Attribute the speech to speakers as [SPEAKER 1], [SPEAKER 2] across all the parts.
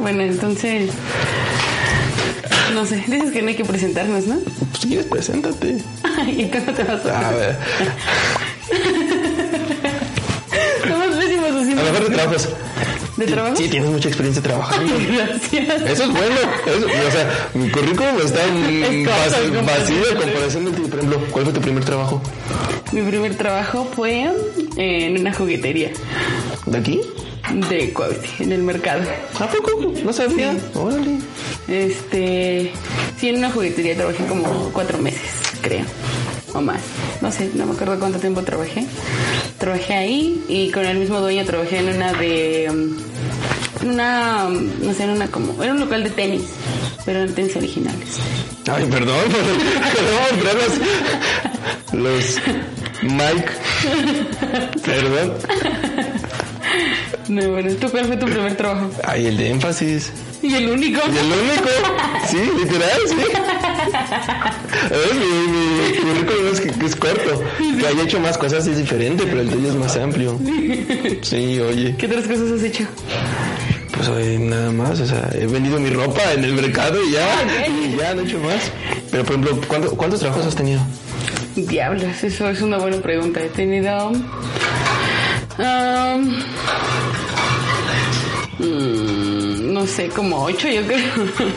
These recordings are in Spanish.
[SPEAKER 1] Bueno, entonces. No sé, dices que no hay que presentarnos, ¿no?
[SPEAKER 2] Pues quieres, preséntate.
[SPEAKER 1] ¿Y cómo te vas a
[SPEAKER 2] A ver,
[SPEAKER 1] Somos pésimos
[SPEAKER 2] a
[SPEAKER 1] haciendo.
[SPEAKER 2] lo mejor de trabajos.
[SPEAKER 1] ¿De trabajo?
[SPEAKER 2] Sí, tienes mucha experiencia trabajando.
[SPEAKER 1] Gracias.
[SPEAKER 2] Eso es bueno. Eso, o sea, mi currículum está
[SPEAKER 1] Es es
[SPEAKER 2] vacío en comparación de ti. Por ejemplo, ¿cuál fue tu primer trabajo?
[SPEAKER 1] Mi primer trabajo fue en una juguetería
[SPEAKER 2] ¿De aquí?
[SPEAKER 1] De Cuauhti, en el mercado.
[SPEAKER 2] ¿A poco? No sabía. Órale.
[SPEAKER 1] Este, sí, en una juguetería trabajé como cuatro meses, creo, o más. No sé, no me acuerdo cuánto tiempo trabajé. Trabajé ahí y con el mismo dueño trabajé en una de, um, una, no sé, en una como, era un local de tenis, pero eran tenis originales.
[SPEAKER 2] Ay, perdón, perdón, perdón. Los Mike. Perdón.
[SPEAKER 1] No, bueno, ¿tú cuál fue tu primer trabajo?
[SPEAKER 2] Ay, el de énfasis.
[SPEAKER 1] Y el único.
[SPEAKER 2] Y el único. Sí, literal, sí. Mi, mi currículum es, que- es corto. Que haya hecho más cosas es diferente, pero el tuyo es más amplio. Sí, oye.
[SPEAKER 1] ¿Qué otras cosas has hecho?
[SPEAKER 2] Pues oye, nada más, o sea, he vendido mi ropa en el mercado y ya, y ya no he hecho más. Pero por ejemplo, ¿cuánto- ¿cuántos trabajos has tenido?
[SPEAKER 1] Diablos, eso es una buena pregunta. He tenido. um, mm, no sé, como ocho, yo creo.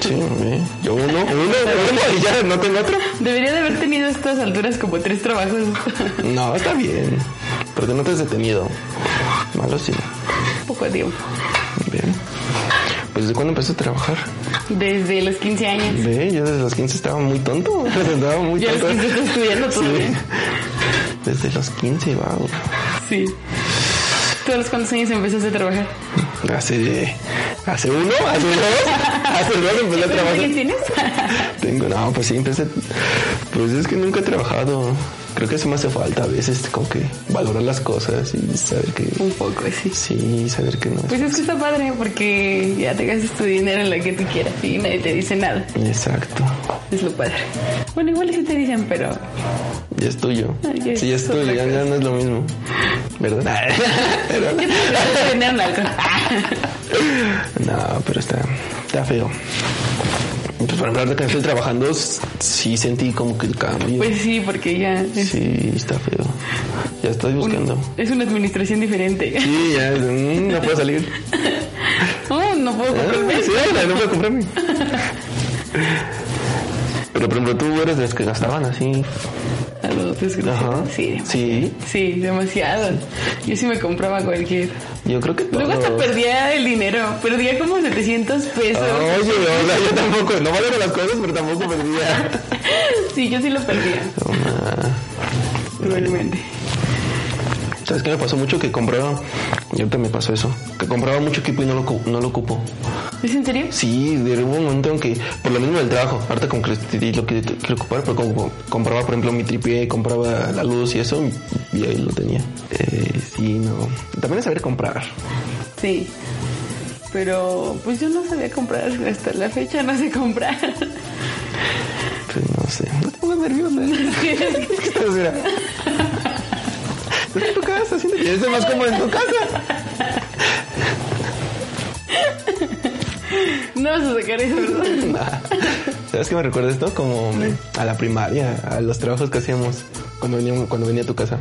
[SPEAKER 2] Sí, ¿eh? yo uno, uno, uno y ya no tengo otro.
[SPEAKER 1] Debería de haber tenido a estas alturas como tres trabajos.
[SPEAKER 2] No, está bien. Porque no te has detenido. Malo sí.
[SPEAKER 1] Poco tiempo.
[SPEAKER 2] Bien. Pues ¿de cuándo empezaste a trabajar?
[SPEAKER 1] Desde los 15 años.
[SPEAKER 2] Ve, yo desde los 15 estaba muy tonto. Estaba muy
[SPEAKER 1] Ya a los
[SPEAKER 2] tonto.
[SPEAKER 1] 15 estás estudiando
[SPEAKER 2] Sí. Desde los 15, wow.
[SPEAKER 1] Sí. ¿Tú a los cuántos años empezaste a trabajar?
[SPEAKER 2] Hace, hace uno, hace dos, hace dos empecé a
[SPEAKER 1] ¿Cuántos
[SPEAKER 2] trabajar.
[SPEAKER 1] tienes?
[SPEAKER 2] Tengo, no, pues sí, empecé. Pues es que nunca he trabajado. Creo que eso me hace falta a veces, como que valorar las cosas y saber que.
[SPEAKER 1] Un poco, sí.
[SPEAKER 2] Sí, saber que no.
[SPEAKER 1] Pues es que está padre porque ya te gastas tu dinero en lo que tú quieras y nadie te dice nada.
[SPEAKER 2] Exacto.
[SPEAKER 1] Es lo padre. Bueno, igual sí te dicen, pero
[SPEAKER 2] Ya es tuyo.
[SPEAKER 1] Ah, ya
[SPEAKER 2] Sí, ya
[SPEAKER 1] es
[SPEAKER 2] tuyo, ya, ya no es lo mismo. ¿Verdad?
[SPEAKER 1] ¿qué te gastas dinero en alcohol?
[SPEAKER 2] no, pero está, está feo. Pues por ejemplo, ahora que estoy trabajando, sí sentí como que el cambio.
[SPEAKER 1] Pues sí, porque ya es,
[SPEAKER 2] Sí, está feo. Ya estoy buscando.
[SPEAKER 1] es una administración diferente.
[SPEAKER 2] Sí, ya, mm, no puedo salir.
[SPEAKER 1] Oh, no puedo
[SPEAKER 2] Ah,
[SPEAKER 1] comprarme.
[SPEAKER 2] sí, no puedo comprarme. Pero por ejemplo, tú eres de los que gastaban así.
[SPEAKER 1] Los. Sí,
[SPEAKER 2] Sí,
[SPEAKER 1] sí, demasiado. Yo sí me compraba cualquier.
[SPEAKER 2] yo creo que
[SPEAKER 1] Luego hasta perdía el dinero. Perdía como 700 pesos.
[SPEAKER 2] Oye, o sea, yo tampoco, no valoro las cosas, pero tampoco perdía.
[SPEAKER 1] Sí, yo sí lo perdía.
[SPEAKER 2] Toma.
[SPEAKER 1] Igualmente.
[SPEAKER 2] ¿Sabes qué me pasó mucho? Que compraba, y ahorita me pasó eso, que compraba mucho equipo y no lo, no lo ocupo.
[SPEAKER 1] ¿Es en serio?
[SPEAKER 2] Sí, de un momento en que, por lo mismo del trabajo, ahorita como que lo que quiero ocupar, pero como compraba, por ejemplo, mi tripié, compraba la luz y eso, y ahí lo tenía. Eh, sí, no. También es saber comprar.
[SPEAKER 1] Sí. Pero pues yo no sabía comprar. Hasta la fecha no sé comprar.
[SPEAKER 2] Pues no sé. No te pongas nerviosa. ¿Qué estás mira? Estás en tu casa, siéntate. Es más cómodo en tu casa.
[SPEAKER 1] No vas a sacar eso, ¿verdad?
[SPEAKER 2] Nah. ¿Sabes qué me recuerda esto? Como a la primaria, a los trabajos que hacíamos cuando venía, cuando venía a tu casa.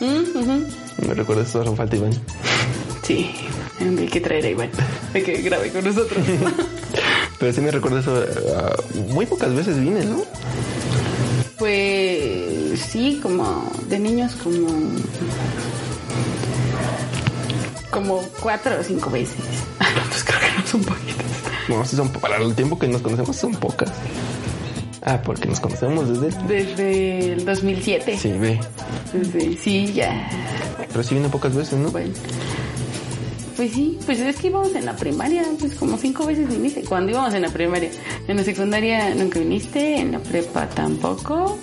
[SPEAKER 1] Mm.
[SPEAKER 2] Me recuerda esto, solo falta Iván.
[SPEAKER 1] Sí. Hay que traer a Iván. Hay que grabe con nosotros.
[SPEAKER 2] Pero sí me recuerda eso. ah, muy pocas veces vine, ¿no?
[SPEAKER 1] Pues sí, como de niños como como cuatro o cinco veces. Pues creo que no son poquitas.
[SPEAKER 2] No, sí son, para el tiempo que nos conocemos son pocas. Ah, porque nos conocemos desde...
[SPEAKER 1] Desde el 2007.
[SPEAKER 2] Sí, ve.
[SPEAKER 1] Desde, sí, ya.
[SPEAKER 2] Pero sí vine pocas veces, ¿no?
[SPEAKER 1] Bueno. Pues sí, pues es que íbamos en la primaria, pues como cinco veces viniste. Cuando íbamos en la primaria. En la secundaria nunca viniste, en la prepa tampoco.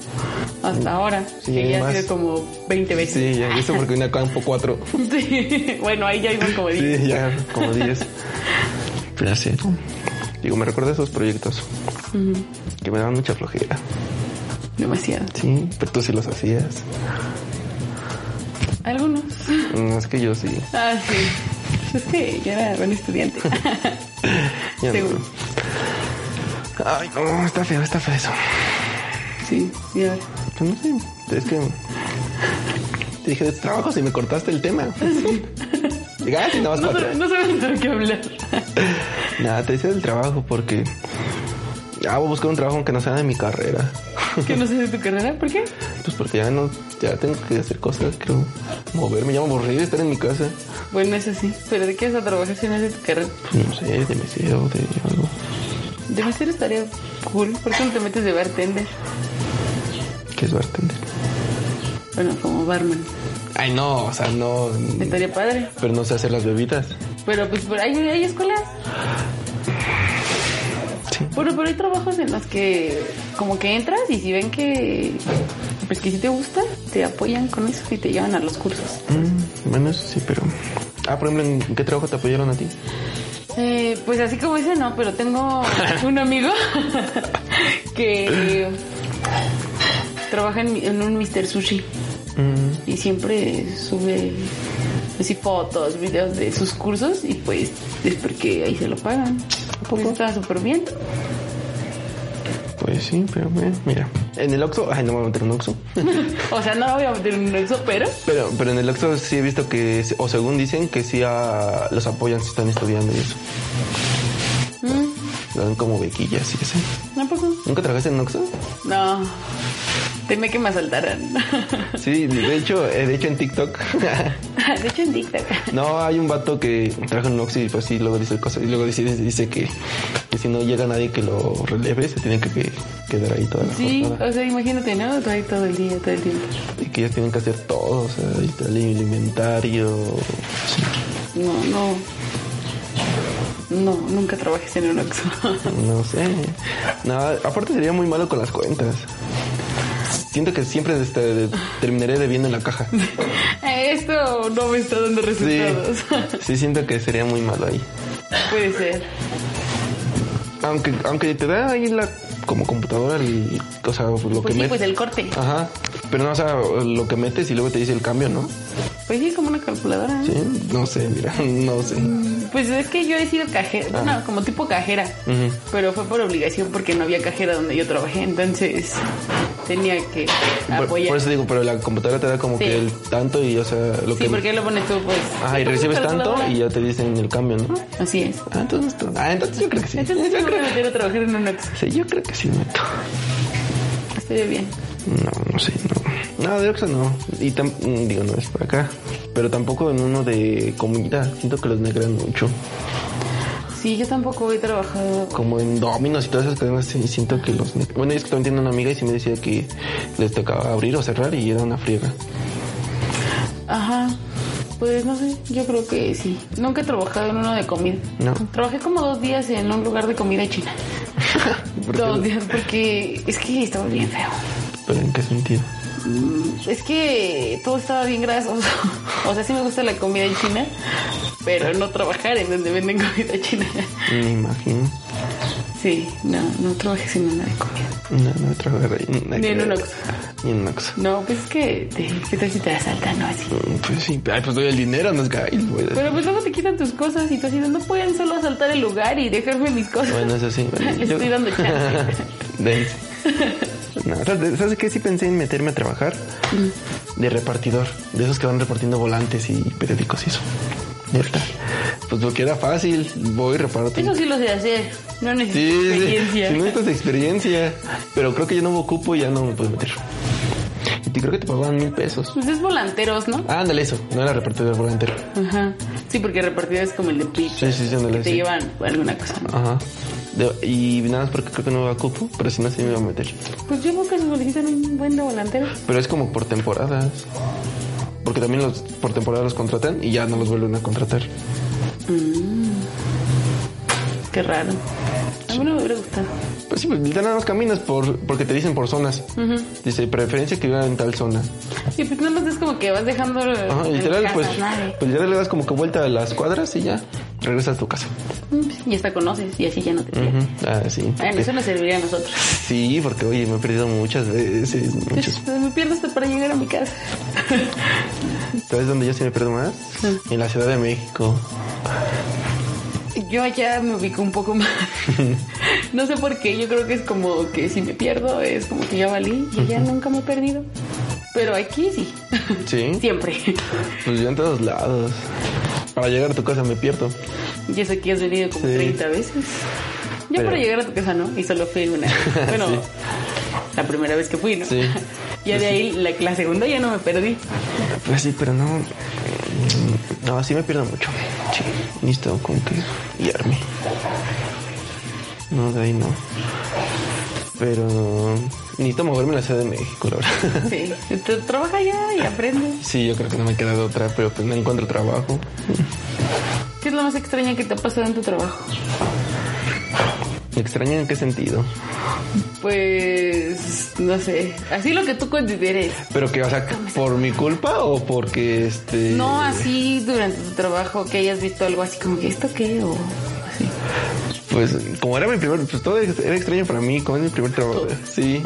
[SPEAKER 1] Hasta ahora.
[SPEAKER 2] Sí,
[SPEAKER 1] que ya ha
[SPEAKER 2] más.
[SPEAKER 1] sido como 20 veces.
[SPEAKER 2] Sí, ya visto porque vine a campo 4.
[SPEAKER 1] Sí. Bueno, ahí ya iban como 10.
[SPEAKER 2] Sí, ya, como 10. Pero sí. Digo, me recuerda esos proyectos que me daban mucha flojera.
[SPEAKER 1] Demasiado.
[SPEAKER 2] Sí, pero tú sí los hacías.
[SPEAKER 1] Algunos.
[SPEAKER 2] No, es que yo sí.
[SPEAKER 1] Ah, sí. Es que yo era buen estudiante.
[SPEAKER 2] No.
[SPEAKER 1] Seguro.
[SPEAKER 2] Ay, no, está feo, está feo eso.
[SPEAKER 1] Sí, y ahora.
[SPEAKER 2] Pues no sé, es que te dije de trabajo y me cortaste el tema. Llegaste y nada más
[SPEAKER 1] No, sab- no sabes de qué hablar.
[SPEAKER 2] Nada, te decía del trabajo porque ah, voy a buscar un trabajo aunque no sea de mi carrera.
[SPEAKER 1] que no sé de tu carrera, ¿por qué?
[SPEAKER 2] Pues porque ya no, ya tengo que hacer cosas, quiero moverme, ya me aburrí de estar en mi casa.
[SPEAKER 1] Bueno, eso sí. Pero ¿de qué vas a trabajar si no es de tu carrera?
[SPEAKER 2] Pues no sé, de mesero, de algo.
[SPEAKER 1] Debe ser estaría cool. ¿Por qué no te metes de bartender?
[SPEAKER 2] ¿Qué es bartender?
[SPEAKER 1] Bueno, como barman.
[SPEAKER 2] Ay, no, o sea, no.
[SPEAKER 1] Estaría padre.
[SPEAKER 2] Pero no sé hacer las bebidas.
[SPEAKER 1] Pero pues por ahí hay escuelas.
[SPEAKER 2] Sí.
[SPEAKER 1] Bueno, pero hay trabajos en los que como que entras y si ven que pues que si te gusta, te apoyan con eso y te llevan a los cursos.
[SPEAKER 2] Mm, bueno, eso sí, pero. Ah, por ejemplo, ¿en qué trabajo te apoyaron a ti?
[SPEAKER 1] Eh, pues así como ese no, pero tengo un amigo que trabaja en, en un Mr. Sushi
[SPEAKER 2] Mm,
[SPEAKER 1] y siempre sube así fotos, videos de sus cursos y pues es porque ahí se lo pagan. Pues está súper bien.
[SPEAKER 2] Pues sí, pero mira. En el Oxxo, ay, no me voy a meter en un Oxxo.
[SPEAKER 1] O sea, no voy a meter en eso, pero
[SPEAKER 2] Pero, pero en el Oxxo sí he visto que, o según dicen, que sí ah, los apoyan si están estudiando y eso.
[SPEAKER 1] mm,
[SPEAKER 2] Lo dan como bequillas y así.
[SPEAKER 1] tampoco.
[SPEAKER 2] ¿Nunca trabajaste en un Oxxo?
[SPEAKER 1] No. Temé que me asaltaran.
[SPEAKER 2] Sí, de hecho, eh, de hecho en TikTok.
[SPEAKER 1] De hecho, en TikTok.
[SPEAKER 2] no, hay un vato que trabaja en un Oxxo y pues sí, luego dice cosas. Y luego dice, dice que, que si no llega nadie que lo releve, se tiene que, que quedar ahí toda la
[SPEAKER 1] Sí,
[SPEAKER 2] jornada.
[SPEAKER 1] o sea, imagínate, ¿no? Ahí todo el día, todo el tiempo.
[SPEAKER 2] Y que ellos tienen que hacer todo, o sea, el inventario. sí.
[SPEAKER 1] No, no. No, nunca trabajes en un Oxxo.
[SPEAKER 2] No sé. No, aparte sería muy malo con las cuentas. Siento que siempre este, terminaré debiendo en la caja.
[SPEAKER 1] Esto no me está dando resultados.
[SPEAKER 2] sí, siento que sería muy malo ahí.
[SPEAKER 1] Puede ser.
[SPEAKER 2] Aunque, aunque te da ahí la como computadora el, o sea, lo
[SPEAKER 1] Pues
[SPEAKER 2] que
[SPEAKER 1] sí,
[SPEAKER 2] metes.
[SPEAKER 1] pues el corte.
[SPEAKER 2] Ajá. Pero no, o sea, lo que metes y luego te dice el cambio, ¿no?
[SPEAKER 1] Pues sí, como una calculadora.
[SPEAKER 2] Sí, no sé, mira, no sé.
[SPEAKER 1] Pues es que yo he sido cajera, no, como tipo cajera, pero fue por obligación porque no había cajera donde yo trabajé, entonces tenía que apoyar.
[SPEAKER 2] por eso digo, pero la computadora te da como
[SPEAKER 1] Sí.
[SPEAKER 2] que el tanto y, o sea, lo
[SPEAKER 1] sí,
[SPEAKER 2] que.
[SPEAKER 1] porque lo pones tú, pues.
[SPEAKER 2] Ajá, y recibes tanto y ya te dicen el cambio, ¿no?
[SPEAKER 1] Así es.
[SPEAKER 2] Ah, entonces, ah, entonces yo creo que sí.
[SPEAKER 1] Entonces
[SPEAKER 2] yo creo
[SPEAKER 1] a trabajar en un.
[SPEAKER 2] Sí, yo creo que sí meto.
[SPEAKER 1] Estaría bien.
[SPEAKER 2] No, no sé, no. No, de Oxxo no. Y tam- mm, digo, no es por acá. Pero tampoco en uno de comida. Siento que los negran mucho.
[SPEAKER 1] Sí, yo tampoco he trabajado.
[SPEAKER 2] Como en Dominos y todas esas cadenas. sí, siento que los. Bueno, es que también tiene una amiga y sí me decía que les tocaba abrir o cerrar y era una friega.
[SPEAKER 1] Ajá. Pues no sé, yo creo que sí. Nunca he trabajado en uno de comida.
[SPEAKER 2] No.
[SPEAKER 1] Trabajé como dos días en un lugar de comida china. Dos días, porque es que estaba bien feo.
[SPEAKER 2] ¿Pero en qué sentido?
[SPEAKER 1] Mm, Es que todo estaba bien grasoso. O sea, sí me gusta la comida china, pero no trabajar en donde venden comida china.
[SPEAKER 2] Me imagino.
[SPEAKER 1] Sí, no, no trabajé en nada de comida.
[SPEAKER 2] No, no trabajar ahí.
[SPEAKER 1] Ni en un Oxxo.
[SPEAKER 2] Ni en un Oxxo.
[SPEAKER 1] No, pues es que, te, ¿qué tal si te asaltan o así?
[SPEAKER 2] Mm, Pues sí, ay, pues doy el dinero, no es que ay, les voy a dar.
[SPEAKER 1] Pero pues luego te quitan tus cosas y tú así, no pueden solo asaltar el lugar y dejarme mis cosas.
[SPEAKER 2] Bueno, eso sí. bueno,
[SPEAKER 1] Les
[SPEAKER 2] yo-
[SPEAKER 1] estoy dando chance.
[SPEAKER 2] No, ¿sabes, ¿sabes qué? Sí pensé en meterme a trabajar de repartidor, de esos que van repartiendo volantes y periódicos y eso. Neta. Pues porque era fácil, voy reparto.
[SPEAKER 1] Eso sí lo sé hacer. No necesito
[SPEAKER 2] Sí, sí,
[SPEAKER 1] experiencia.
[SPEAKER 2] si no necesitas experiencia, pero creo que yo no me ocupo y ya no me puedo meter. Y te- creo que te pagaban mil pesos.
[SPEAKER 1] Pues es volanteros, ¿no?
[SPEAKER 2] Ah, ándale eso, no era repartidor volantero.
[SPEAKER 1] Ajá. Sí, porque repartido es como el de pizza.
[SPEAKER 2] Sí, sí, sí, ándale,
[SPEAKER 1] que te
[SPEAKER 2] sí.
[SPEAKER 1] llevan alguna cosa. ¿no?
[SPEAKER 2] Ajá. De- y nada más porque creo que no me ocupo, pero si no, sí me iba a meter.
[SPEAKER 1] Pues yo creo que se solicitan un buen de volanteros.
[SPEAKER 2] Pero es como por temporadas. Porque también los por temporada los contratan y ya no los vuelven a contratar.
[SPEAKER 1] Qué raro. A mí no me hubiera gustado.
[SPEAKER 2] Pues sí, pues literal nada más caminas por, porque te dicen por zonas. Dice preferencia que viva en tal zona.
[SPEAKER 1] Y pues nada más es como que vas dejando.
[SPEAKER 2] Ajá, literal, pues,
[SPEAKER 1] nadie.
[SPEAKER 2] pues ya le das como que vuelta a las cuadras y ya regresas a tu casa.
[SPEAKER 1] Mm, pues, Y hasta conoces y así ya no te pierdes.
[SPEAKER 2] Ujú. Ah, sí.
[SPEAKER 1] Bueno, eso nos serviría a nosotros.
[SPEAKER 2] Sí, porque oye, me he perdido muchas veces. Muchas.
[SPEAKER 1] Pues, me pierdo hasta para llegar a mi casa.
[SPEAKER 2] ¿Sabes dónde yo sí me pierdo más? En la Ciudad de México.
[SPEAKER 1] Yo allá me ubico un poco más. no sé por qué, yo creo que es como que si me pierdo es como que ya valí y ya nunca me he perdido. Pero aquí sí.
[SPEAKER 2] Sí.
[SPEAKER 1] Siempre.
[SPEAKER 2] Pues yo en todos lados. Para llegar a tu casa me pierdo.
[SPEAKER 1] Y eso aquí has venido como
[SPEAKER 2] Sí.
[SPEAKER 1] 30 veces. Yo
[SPEAKER 2] Pero-
[SPEAKER 1] para llegar a tu casa no, y solo fui una. Bueno,
[SPEAKER 2] Sí.
[SPEAKER 1] la primera vez que fui, ¿no?
[SPEAKER 2] Sí.
[SPEAKER 1] Ya de ahí, la, la segunda ya no me perdí.
[SPEAKER 2] Pues sí, pero no. mm, No, sí me pierdo mucho. Sí. Necesito como que guiarme. No, de ahí no. Pero necesito moverme a la Ciudad de México, la verdad.
[SPEAKER 1] Sí. Entonces, trabaja allá y aprende.
[SPEAKER 2] Sí, yo creo que no me queda de otra, pero pues no encuentro trabajo.
[SPEAKER 1] ¿Qué es lo más extraño que te ha pasado en tu trabajo?
[SPEAKER 2] ¿Me extraña en qué sentido?
[SPEAKER 1] Pues, no sé. Así lo que tú consideres.
[SPEAKER 2] Pero que, o sea, por mi culpa o porque este.
[SPEAKER 1] No así durante tu trabajo que hayas visto algo así como que esto qué o así.
[SPEAKER 2] Pues como era mi primer, pues todo era extraño para mí, como es mi primer trabajo. Sí.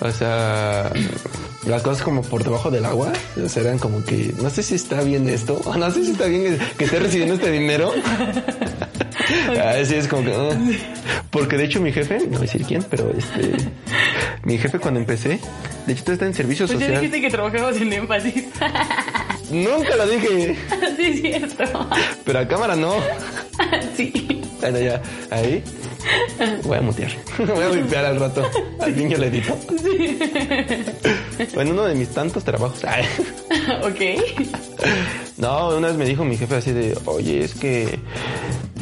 [SPEAKER 2] O sea, las cosas como por debajo del agua, o sea, eran como que, no sé si está bien esto, o no sé si está bien que, esté recibiendo este dinero. Así es como que, ah. porque de hecho mi jefe, no voy a decir quién, pero este, mi jefe cuando empecé, de hecho está en servicio
[SPEAKER 1] Pues ya
[SPEAKER 2] social.
[SPEAKER 1] dijiste que trabajabas en énfasis.
[SPEAKER 2] Nunca lo dije,
[SPEAKER 1] sí, es cierto.
[SPEAKER 2] pero a cámara no.
[SPEAKER 1] sí.
[SPEAKER 2] Bueno, ya, ahí voy a mutear. Voy a limpiar al rato. Al niño le edito. Bueno, uno de mis tantos trabajos. Ay.
[SPEAKER 1] ok.
[SPEAKER 2] No, una vez me dijo mi jefe así de, oye, es que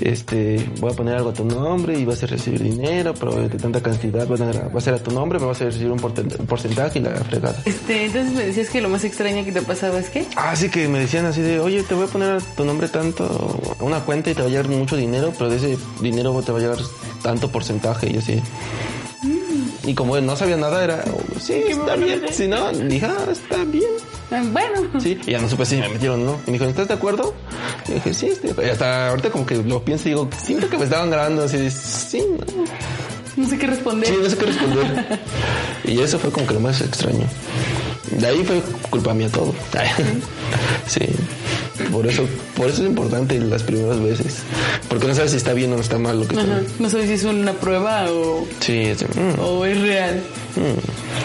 [SPEAKER 2] este voy a poner algo a tu nombre y vas a recibir dinero, pero de tanta cantidad va a, va a ser a tu nombre, me vas a recibir un porcentaje y la fregada.
[SPEAKER 1] Este, entonces me decías que lo más extraño que te pasaba es que
[SPEAKER 2] Así que me decían así de, oye, te voy a poner a tu nombre tanto, a una cuenta y te va a llegar mucho dinero, pero de ese dinero te va a llegar tanto porcentaje y así. Y como no sabía nada, era, oh, sí, está bien. Si no, dije, ah, está bien.
[SPEAKER 1] Bueno,
[SPEAKER 2] Sí, y ya no supe si me metieron no. Y me dijo, ¿estás de acuerdo? Y dije, sí, estoy. Y hasta ahorita como que lo pienso y digo, siento que me estaban grabando así de, sí, no.
[SPEAKER 1] no sé qué responder.
[SPEAKER 2] Sí, no sé qué responder. y eso fue como que lo más extraño. De ahí fue culpa mía todo. sí. Por eso, por eso es importante las primeras veces. Porque no sabes si está bien o no está mal lo que está.
[SPEAKER 1] No sabes si es una prueba o,
[SPEAKER 2] Sí, mm,
[SPEAKER 1] o es real.
[SPEAKER 2] mm.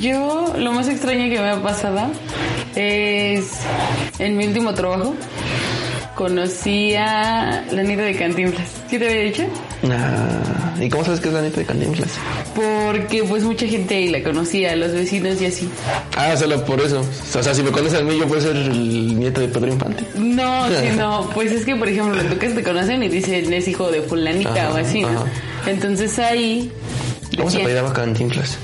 [SPEAKER 1] Yo, lo más extraño que me ha pasado es en mi último trabajo. Conocí a la nieta de Cantinflas. ¿Qué te había dicho?
[SPEAKER 2] Ah, ¿Y cómo sabes que es la neta de Cantinflas?
[SPEAKER 1] Porque pues mucha gente ahí la conocía, los vecinos y así.
[SPEAKER 2] Ah, solo por eso. O sea, si me conoces a mí, yo puedo ser el nieto de Pedro Infante.
[SPEAKER 1] No, sí, no. Pues es que, por ejemplo, en tu casa te conocen y dicen es hijo de fulanita
[SPEAKER 2] Ajá,
[SPEAKER 1] o así, ¿no?
[SPEAKER 2] ajá.
[SPEAKER 1] Entonces ahí...
[SPEAKER 2] ¿Cómo se apellidaba Cantinflas?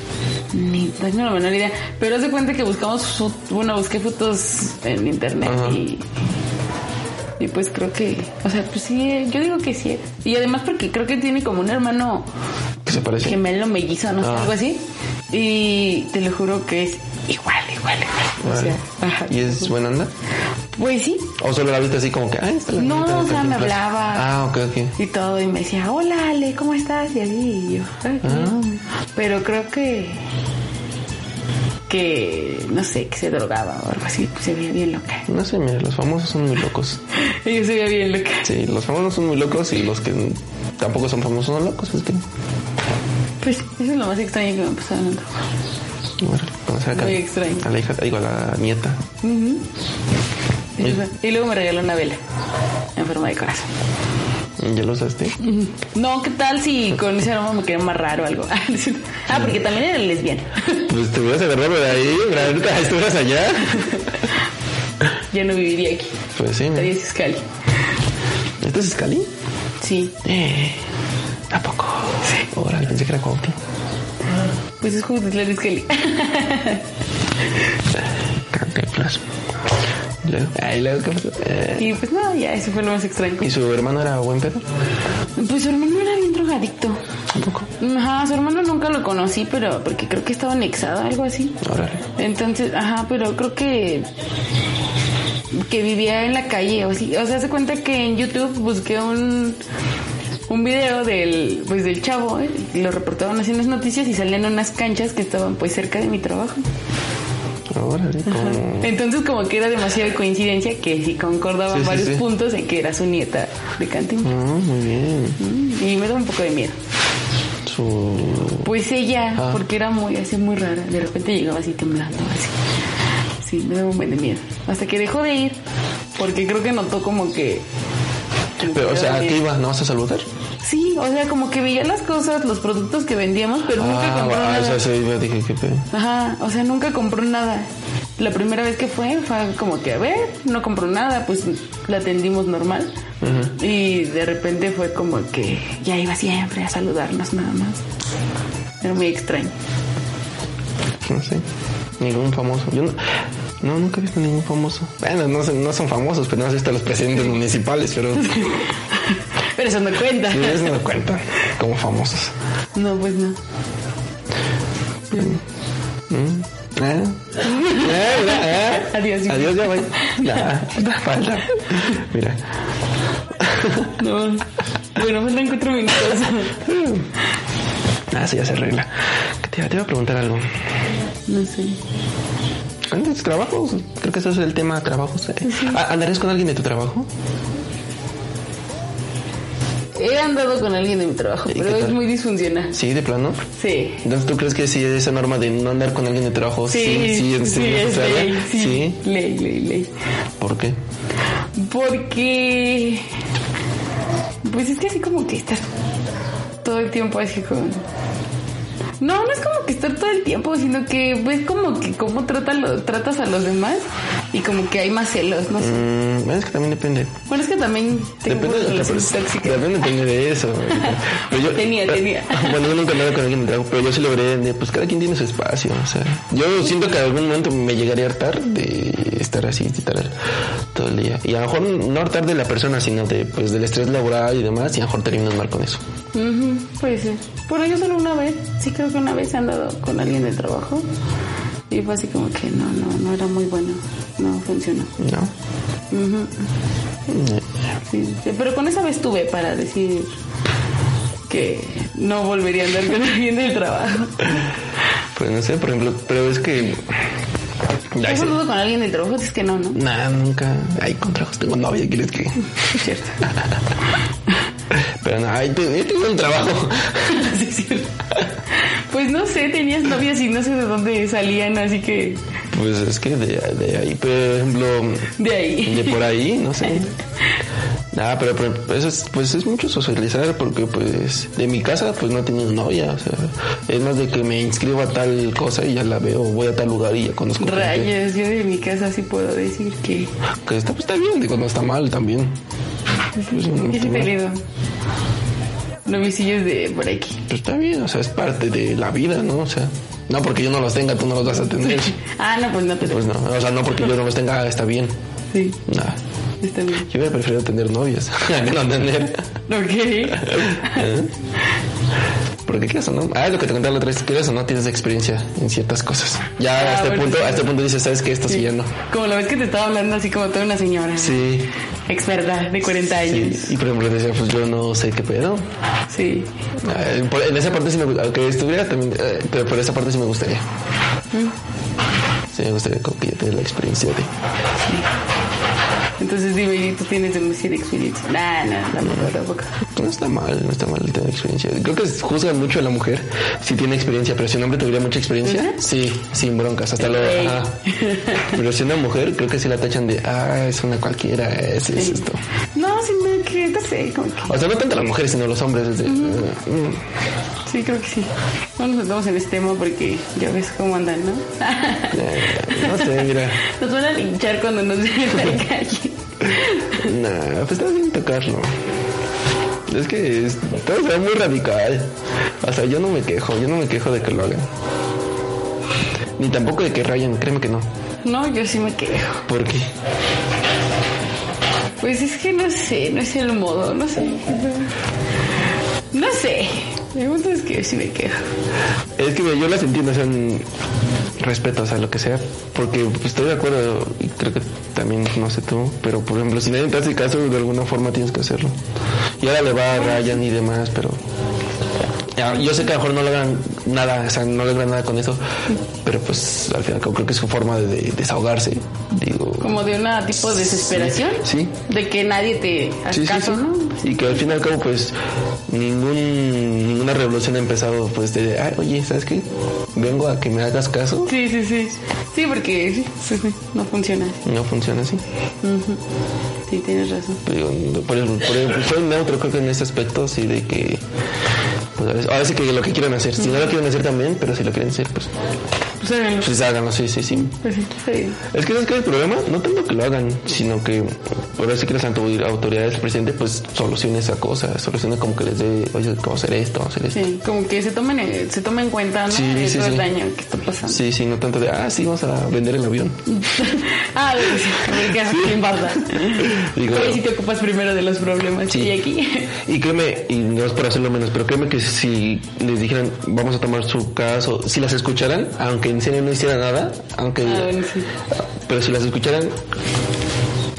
[SPEAKER 1] Ni tengo la menor idea. Pero de cuenta que buscamos, bueno, busqué fotos en internet
[SPEAKER 2] Ajá.
[SPEAKER 1] y... Y pues creo que, o sea, pues sí, yo digo que sí. Y además porque creo que tiene como un hermano
[SPEAKER 2] ¿Qué se parece?
[SPEAKER 1] gemelo mellizo, no sé,
[SPEAKER 2] Ah.
[SPEAKER 1] algo así. Y te lo juro que es igual, igual, igual. O sea, ajá.
[SPEAKER 2] ¿Y es buena onda?
[SPEAKER 1] Pues sí,
[SPEAKER 2] ¿O solo la viste así como que, ah, está la
[SPEAKER 1] No, o sea, me hablaba.
[SPEAKER 2] Ah, ok, ok.
[SPEAKER 1] y todo, y me decía, hola Ale, ¿cómo estás? Y así, y yo, "Ay,
[SPEAKER 2] Ah.
[SPEAKER 1] bien". Pero creo que, que, no sé, que se drogaba o algo así, pues se veía bien loca.
[SPEAKER 2] No sé, mira, los famosos son muy locos.
[SPEAKER 1] Ella se veía bien loca.
[SPEAKER 2] Sí, los famosos son muy locos y los que tampoco son famosos son locos. Es que,
[SPEAKER 1] Pues eso es lo más extraño que me ha pasado en el trabajo.
[SPEAKER 2] bueno, conocer
[SPEAKER 1] extraño.
[SPEAKER 2] a la hija, digo, a la nieta.
[SPEAKER 1] Eso. Y luego me regaló una vela en forma de corazón.
[SPEAKER 2] ¿Ya lo usaste?
[SPEAKER 1] No, ¿qué tal si con ese aroma me quedé más raro o algo? ah, porque también era lesbiana.
[SPEAKER 2] Pues te hubieras agarrado de ahí, estuvieras allá.
[SPEAKER 1] ya no viviría aquí.
[SPEAKER 2] Pues sí,
[SPEAKER 1] Estaría Iscali.
[SPEAKER 2] ¿Este es Scali?
[SPEAKER 1] Sí.
[SPEAKER 2] Eh, ¿a poco? Sí. Órale, pensé que era Cuauhtémoc.
[SPEAKER 1] Pues es justo la Iscali.
[SPEAKER 2] Cantinflas. Luego, ¿qué pasó? Eh,
[SPEAKER 1] y pues no, ya, eso fue lo más extraño.
[SPEAKER 2] ¿Y su hermano era buen pedo?
[SPEAKER 1] Pues su hermano era bien drogadicto.
[SPEAKER 2] ¿A poco?
[SPEAKER 1] Ajá, su hermano nunca lo conocí, pero porque creo que estaba anexado, algo así.
[SPEAKER 2] Órale.
[SPEAKER 1] Entonces, ajá, pero creo que que vivía en la calle o así. O sea, se cuenta que en YouTube busqué un un video del pues del chavo, ¿eh? lo reportaban así en las noticias y salían unas canchas que estaban pues cerca de mi trabajo.
[SPEAKER 2] Órale, como...
[SPEAKER 1] Entonces como que era demasiada coincidencia que sí concordaban
[SPEAKER 2] Sí,
[SPEAKER 1] varios
[SPEAKER 2] sí.
[SPEAKER 1] puntos en que era su nieta de Cantinflas.
[SPEAKER 2] Ah, muy bien.
[SPEAKER 1] Mm, Y me da un poco de miedo.
[SPEAKER 2] Su...
[SPEAKER 1] Pues ella,
[SPEAKER 2] Ah.
[SPEAKER 1] porque era muy así muy rara, de repente llegaba así temblando, así. Sí, me daba un buen de miedo. Hasta que dejó de ir, porque creo que notó como que...
[SPEAKER 2] Pero, o sea, ¿a qué ibas? ¿No vas a saludar?
[SPEAKER 1] Sí, o sea, como que veía las cosas, los productos que vendíamos, pero nunca
[SPEAKER 2] Ah,
[SPEAKER 1] compró
[SPEAKER 2] ah,
[SPEAKER 1] nada.
[SPEAKER 2] o sea, sí, yo dije, qué pedo.
[SPEAKER 1] Ajá, o sea, nunca compró nada. La primera vez que fue, fue como que, a ver, no compró nada, pues la atendimos normal. Y de repente fue como que ya iba siempre a saludarnos nada más. Era muy extraño.
[SPEAKER 2] No sé. Ningún famoso. Yo no, no, nunca he visto ningún famoso. Bueno, no, son- no son famosos, pero no he visto a los presidentes municipales, pero
[SPEAKER 1] Pero eso no cuenta.
[SPEAKER 2] sí, eso no cuentan como famosos.
[SPEAKER 1] No, pues no.
[SPEAKER 2] ¿Mm? ¿Eh? ¿Eh? ¿eh?
[SPEAKER 1] Adiós, hijo.
[SPEAKER 2] Adiós, ya voy. Nah, falta. Mira.
[SPEAKER 1] No. Bueno, faltan cuatro minutos.
[SPEAKER 2] Ah, sí, ya se arregla. Te, iba- te iba a preguntar algo.
[SPEAKER 1] No sé.
[SPEAKER 2] ¿Antes trabajos? Creo que ese es el tema trabajos. eh. Ah, ¿Andarías con alguien de tu trabajo?
[SPEAKER 1] He andado con alguien de mi trabajo,
[SPEAKER 2] ¿Y
[SPEAKER 1] pero es muy disfuncional.
[SPEAKER 2] Sí, de plano.
[SPEAKER 1] Sí.
[SPEAKER 2] Entonces, ¿tú crees que sí esa norma de no andar con alguien de trabajo?
[SPEAKER 1] Sí,
[SPEAKER 2] sí, sí,
[SPEAKER 1] sí,
[SPEAKER 2] sí,
[SPEAKER 1] es
[SPEAKER 2] necesaria?
[SPEAKER 1] ley, sí.
[SPEAKER 2] Sí.
[SPEAKER 1] Ley, ley, ley.
[SPEAKER 2] ¿Por qué?
[SPEAKER 1] Porque. Pues es que así como que estás todo el tiempo así como. No, no es como que estar todo el tiempo, sino que ves como que cómo tratan lo- tratas a los demás y como que hay más celos, no sé.
[SPEAKER 2] Mm, es que también depende.
[SPEAKER 1] Bueno, es que también tengo
[SPEAKER 2] Depende de la
[SPEAKER 1] relaciones
[SPEAKER 2] persona.
[SPEAKER 1] tóxicas.
[SPEAKER 2] También depende de eso. Pero yo-
[SPEAKER 1] Tenía, tenía.
[SPEAKER 2] Bueno, yo nunca andaba con alguien de trabajo, pero yo sí logré de, pues cada quien tiene su espacio. O sea, yo siento que en algún momento me llegaría a hartar de estar así, literal, todo el día. Y a lo mejor no hartar de la persona, sino de, pues, del estrés laboral y demás, y a lo mejor terminas mal con eso.
[SPEAKER 1] Ujú, puede ser. Bueno, yo solo una vez, sí creo que una vez he andado con alguien del trabajo y fue así como que no, no, no era muy bueno, no funcionó.
[SPEAKER 2] ¿No?
[SPEAKER 1] Sí, sí, pero con esa vez tuve para decir que no volvería a andar con alguien del trabajo.
[SPEAKER 2] Pues no sé, por ejemplo, pero es que...
[SPEAKER 1] ¿Has
[SPEAKER 2] sé.
[SPEAKER 1] andado con alguien del trabajo? Es que no, ¿no?
[SPEAKER 2] Nah, nunca. Ay, con trabajos tengo novia, ¿quieres que...?
[SPEAKER 1] Es cierto.
[SPEAKER 2] No, ay, te- yo tengo un trabajo.
[SPEAKER 1] Pues no sé, tenías novias y no sé de dónde salían, así que
[SPEAKER 2] Pues es que de, de ahí, por ejemplo,
[SPEAKER 1] de ahí.
[SPEAKER 2] de por ahí, no sé. Nada, pero, pero eso es, pues es mucho socializar porque pues de mi casa pues no he tenido novia, o sea, es más de que me inscribo a tal cosa y ya la veo, voy a tal lugar y ya conozco gente.
[SPEAKER 1] Rayos, yo de mi casa sí puedo decir que,
[SPEAKER 2] Que está, pues está bien, digo, no está mal también. Pues,
[SPEAKER 1] sí he novicillos de por aquí.
[SPEAKER 2] pues, está bien, o sea, es parte de la vida, ¿no? O sea, no porque yo no los tenga, tú no los vas a tener.
[SPEAKER 1] Ah, no, pues no te
[SPEAKER 2] Pues no, o sea, no porque yo no los tenga, está bien.
[SPEAKER 1] Sí,
[SPEAKER 2] Nada.
[SPEAKER 1] está bien.
[SPEAKER 2] Yo hubiera preferido tener novias que no tener.
[SPEAKER 1] Ok.
[SPEAKER 2] ¿Eh? Porque quieres o no. Ah, es lo que te contaba la otra vez. Quieres o no tienes experiencia en ciertas cosas. Ya
[SPEAKER 1] Ah,
[SPEAKER 2] a este punto,
[SPEAKER 1] sí.
[SPEAKER 2] a este punto dices, ¿sabes qué? Esto sí, no.
[SPEAKER 1] Como la vez que te estaba hablando así como toda una señora.
[SPEAKER 2] Sí.
[SPEAKER 1] Experta de 40
[SPEAKER 2] sí.
[SPEAKER 1] años.
[SPEAKER 2] Y por ejemplo decía, pues yo no sé qué pedo.
[SPEAKER 1] Sí.
[SPEAKER 2] Por- en esa parte sí me gustaría, aunque estuviera también, eh, pero por esa parte sí me gustaría. Sí, me gustaría que la experiencia de...
[SPEAKER 1] Entonces dime, ¿y tú tienes demasiada experiencia? Nah, no, tampoco, tampoco.
[SPEAKER 2] No está mal, no está mal el tener experiencia. Creo que juzgan mucho a la mujer si tiene experiencia, pero si un hombre tuviera mucha experiencia, sí, sin broncas, hasta ajá. Pero si una mujer, creo que sí la tachan de, ah, es una cualquiera, es, es esto.
[SPEAKER 1] No, sino que, no sé, como que...
[SPEAKER 2] O sea, no tanto las mujeres, sino los hombres. es de, "Mm,
[SPEAKER 1] Sí, creo que sí. No nos metamos en este tema porque ya ves cómo andan, ¿no?
[SPEAKER 2] no sé, mira.
[SPEAKER 1] Nos van a linchar cuando nos vean en la calle.
[SPEAKER 2] Nah, pues está bien tocarlo. Es que es, todo se ve muy radical. O sea, yo no me quejo, yo no me quejo de que lo hagan. Ni tampoco de que rayen, créeme que no.
[SPEAKER 1] No, yo sí me quejo.
[SPEAKER 2] ¿Por qué?
[SPEAKER 1] Pues es que no sé, no es el modo, no sé. No sé. El punto es que yo sí me quejo.
[SPEAKER 2] Es que yo las entiendo, o sea, respeto, o sea, lo que sea, porque pues, estoy de acuerdo y creo que también, no sé tú, pero por ejemplo, si nadie te hace caso, de alguna forma tienes que hacerlo. Y ahora le va a Ryan y demás, pero yo sé que a lo mejor no lo hagan nada, o sea, no logra nada con eso, pero pues al final creo que es su forma de, de desahogarse, digo.
[SPEAKER 1] Como de una tipo de desesperación.
[SPEAKER 2] Sí.
[SPEAKER 1] De que nadie te hace
[SPEAKER 2] Sí, sí,
[SPEAKER 1] caso,
[SPEAKER 2] sí.
[SPEAKER 1] ¿no?
[SPEAKER 2] Y que al fin y al cabo, pues, ningún, ninguna revolución ha empezado, pues, de, Ay, oye, ¿sabes qué? Vengo a que me hagas caso.
[SPEAKER 1] Sí, sí, sí. Sí, porque sí, sí, sí, no funciona.
[SPEAKER 2] No funciona así.
[SPEAKER 1] Sí, tienes razón.
[SPEAKER 2] Digo, por, por, por, soy neutro, creo que en este aspecto, sí, de que, pues, a veces, ahora sí que lo que quieran hacer. Si no lo quieren hacer también, pero si lo quieren hacer, Pues
[SPEAKER 1] háganlo.
[SPEAKER 2] pues háganlo, sí, sí, sí.
[SPEAKER 1] Pues sí.
[SPEAKER 2] Es que ¿sabes qué es el problema? No tanto que lo hagan, sino que ahora sí que las autor- autoridades del presidente pues solucione esa cosa, solucione como que les dé, oye, a hacer esto, vamos a hacer esto.
[SPEAKER 1] Sí, como que se tomen, eh, se tome en cuenta, ¿no?
[SPEAKER 2] Sí,
[SPEAKER 1] de
[SPEAKER 2] sí,
[SPEAKER 1] el daño que está pasando.
[SPEAKER 2] Sí, sí, no tanto de, ah, sí, vamos a vender el avión.
[SPEAKER 1] ah, porque a quién importa.
[SPEAKER 2] Digo,
[SPEAKER 1] Oye, si te ocupas primero de los problemas.
[SPEAKER 2] Sí.
[SPEAKER 1] Y aquí.
[SPEAKER 2] Y créeme, y no es por hacerlo menos, pero créeme que si les dijeran, vamos a tomar su caso, si las escucharan, aunque en serio no hicieran nada, aunque...
[SPEAKER 1] Ah, sí.
[SPEAKER 2] Pero si las escucharan,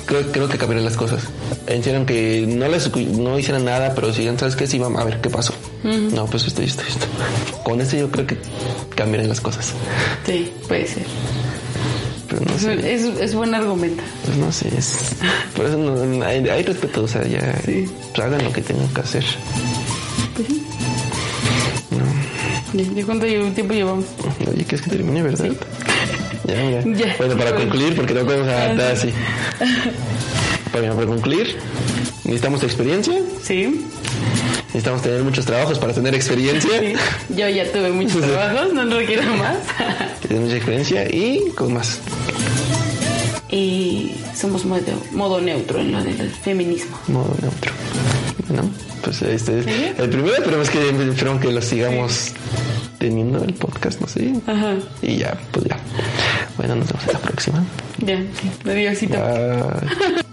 [SPEAKER 2] creo, creo que cambiarían las cosas. En serio, aunque no las no hicieran nada, pero si ¿sabes qué? Sí, vamos a ver qué pasó. No, pues esto esto esto. Con esto yo creo que cambiarían las cosas.
[SPEAKER 1] Sí, puede ser.
[SPEAKER 2] Pero no
[SPEAKER 1] Es,
[SPEAKER 2] sé.
[SPEAKER 1] es, es buen argumento.
[SPEAKER 2] Pues no sé, es, por eso no- no- hay, hay respeto, o sea, ya
[SPEAKER 1] Sí.
[SPEAKER 2] pues hagan lo que tengan que hacer.
[SPEAKER 1] Ya, ¿ya cuánto tiempo llevamos?
[SPEAKER 2] Oye, ¿quieres que termine, verdad? Ya, mira.
[SPEAKER 1] Ya.
[SPEAKER 2] Bueno, para concluir, porque no podemos
[SPEAKER 1] Ah,
[SPEAKER 2] adaptar así. Para, para concluir, necesitamos experiencia,
[SPEAKER 1] Sí.
[SPEAKER 2] necesitamos tener muchos trabajos para tener experiencia.
[SPEAKER 1] sí. Yo ya tuve muchos trabajos, no requiero más.
[SPEAKER 2] Tener mucha experiencia y con más.
[SPEAKER 1] y somos modo, modo neutro en lo del feminismo.
[SPEAKER 2] Modo neutro. Bueno, pues este es el primero, esperemos que, esperemos que lo sigamos teniendo el podcast, no sé.
[SPEAKER 1] Ajá.
[SPEAKER 2] Y ya, pues ya. Bueno, nos vemos en la próxima.
[SPEAKER 1] Ya. Adiósito.
[SPEAKER 2] Bye.